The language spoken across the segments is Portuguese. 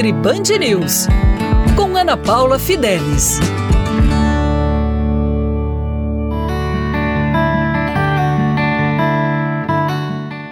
Nutri Band News, com Ana Paula Fidelis.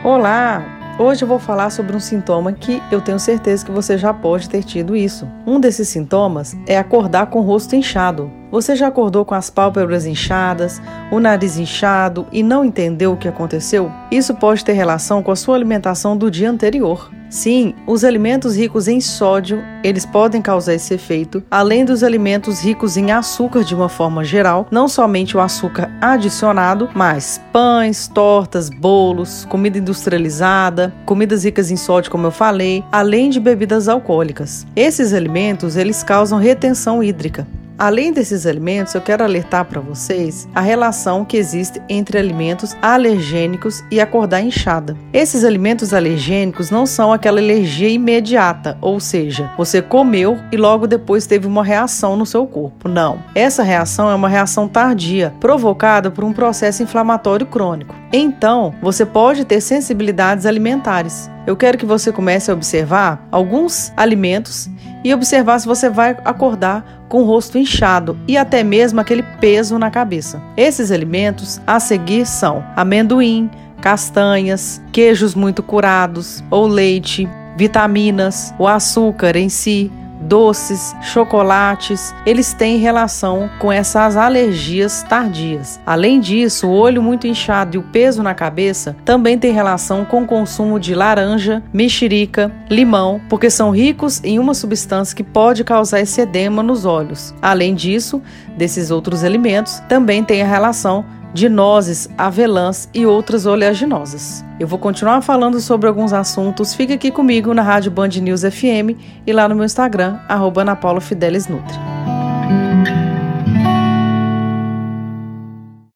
Olá! Hoje eu vou falar sobre um sintoma que eu tenho certeza que você já pode ter tido isso. Um desses sintomas é acordar com o rosto inchado. Você já acordou com as pálpebras inchadas, o nariz inchado e não entendeu o que aconteceu? Isso pode ter relação com a sua alimentação do dia anterior. Sim, os alimentos ricos em sódio, eles podem causar esse efeito, além dos alimentos ricos em açúcar de uma forma geral, não somente o açúcar adicionado, mas pães, tortas, bolos, comida industrializada, comidas ricas em sódio, como eu falei, além de bebidas alcoólicas. Esses alimentos, eles causam retenção hídrica. Além desses alimentos, eu quero alertar para vocês a relação que existe entre alimentos alergênicos e acordar inchada. Esses alimentos alergênicos não são aquela alergia imediata, ou seja, você comeu e logo depois teve uma reação no seu corpo. Não. Essa reação é uma reação tardia, provocada por um processo inflamatório crônico. Então, você pode ter sensibilidades alimentares. Eu quero que você comece a observar alguns alimentos e observar se você vai acordar com o rosto inchado e até mesmo aquele peso na cabeça. Esses alimentos a seguir são amendoim, castanhas, queijos muito curados ou leite, vitaminas, o açúcar em si, doces, chocolates, eles têm relação com essas alergias tardias. Além disso, o olho muito inchado e o peso na cabeça também tem relação com o consumo de laranja, mexerica, limão, porque são ricos em uma substância que pode causar esse edema nos olhos. Além disso, desses outros alimentos, também tem a relação de nozes, avelãs e outras oleaginosas. Eu vou continuar falando sobre alguns assuntos. Fique aqui comigo na Rádio Band News FM e lá no meu Instagram, arroba